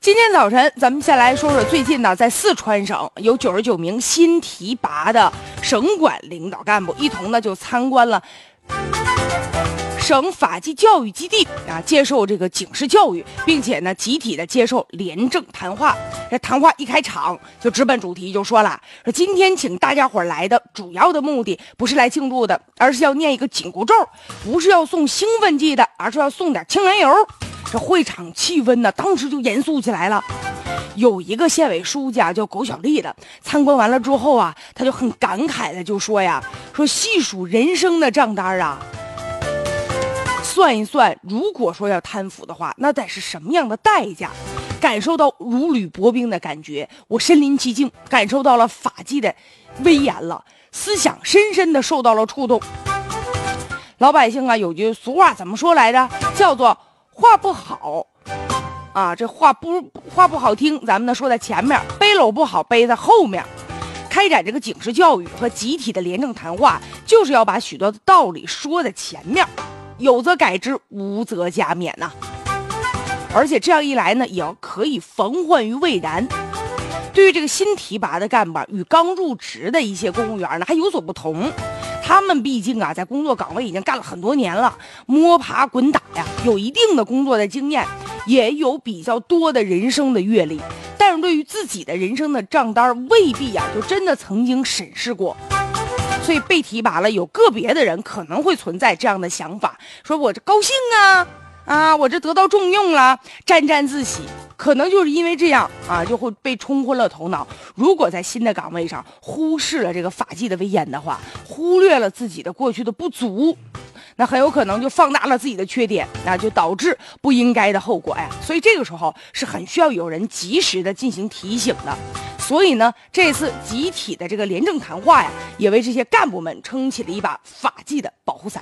今天早晨，咱们先来说说最近呢，在四川省有九十九名新提拔的省管领导干部，一同呢就参观了省法纪教育基地啊，接受这个警示教育，并且呢集体的接受廉政谈话。这谈话一开场就直奔主题，就说了说今天请大家伙来的主要的目的不是来庆祝的，而是要念一个紧箍咒，不是要送兴奋剂的，而是要送点清凉油。这会场气氛呢，当时就严肃起来了。有一个县委书记啊，叫苟小丽的，参观完了之后啊，他就很感慨的就说呀：“说细数人生的账单啊，算一算，如果说要贪腐的话，那得是什么样的代价？感受到如履薄冰的感觉，我身临其境，感受到了法纪的威严了，思想深深的受到了触动。老百姓啊，有句俗话怎么说来着？叫做。”话不好，啊，这话不话不好听，咱们呢说在前面，背篓不好背在后面。开展这个警示教育和集体的廉政谈话，就是要把许多的道理说在前面，有则改之，无则加勉呐。而且这样一来呢，也要可以防患于未然。对于这个新提拔的干部与刚入职的一些公务员呢，还有所不同。他们毕竟啊，在工作岗位已经干了很多年了，摸爬滚打呀，有一定的工作的经验，也有比较多的人生的阅历。但是对于自己的人生的账单，未必呀，就真的曾经审视过。所以被提拔了，有个别的人可能会存在这样的想法，说我这高兴啊。啊，我这得到重用了，沾沾自喜，可能就是因为这样啊，就会被冲昏了头脑。如果在新的岗位上忽视了这个法纪的威严的话，忽略了自己的过去的不足，那很有可能就放大了自己的缺点，那就导致不应该的后果呀。所以这个时候是很需要有人及时的进行提醒的。所以呢，这次集体的这个廉政谈话呀，也为这些干部们撑起了一把法纪的保护伞。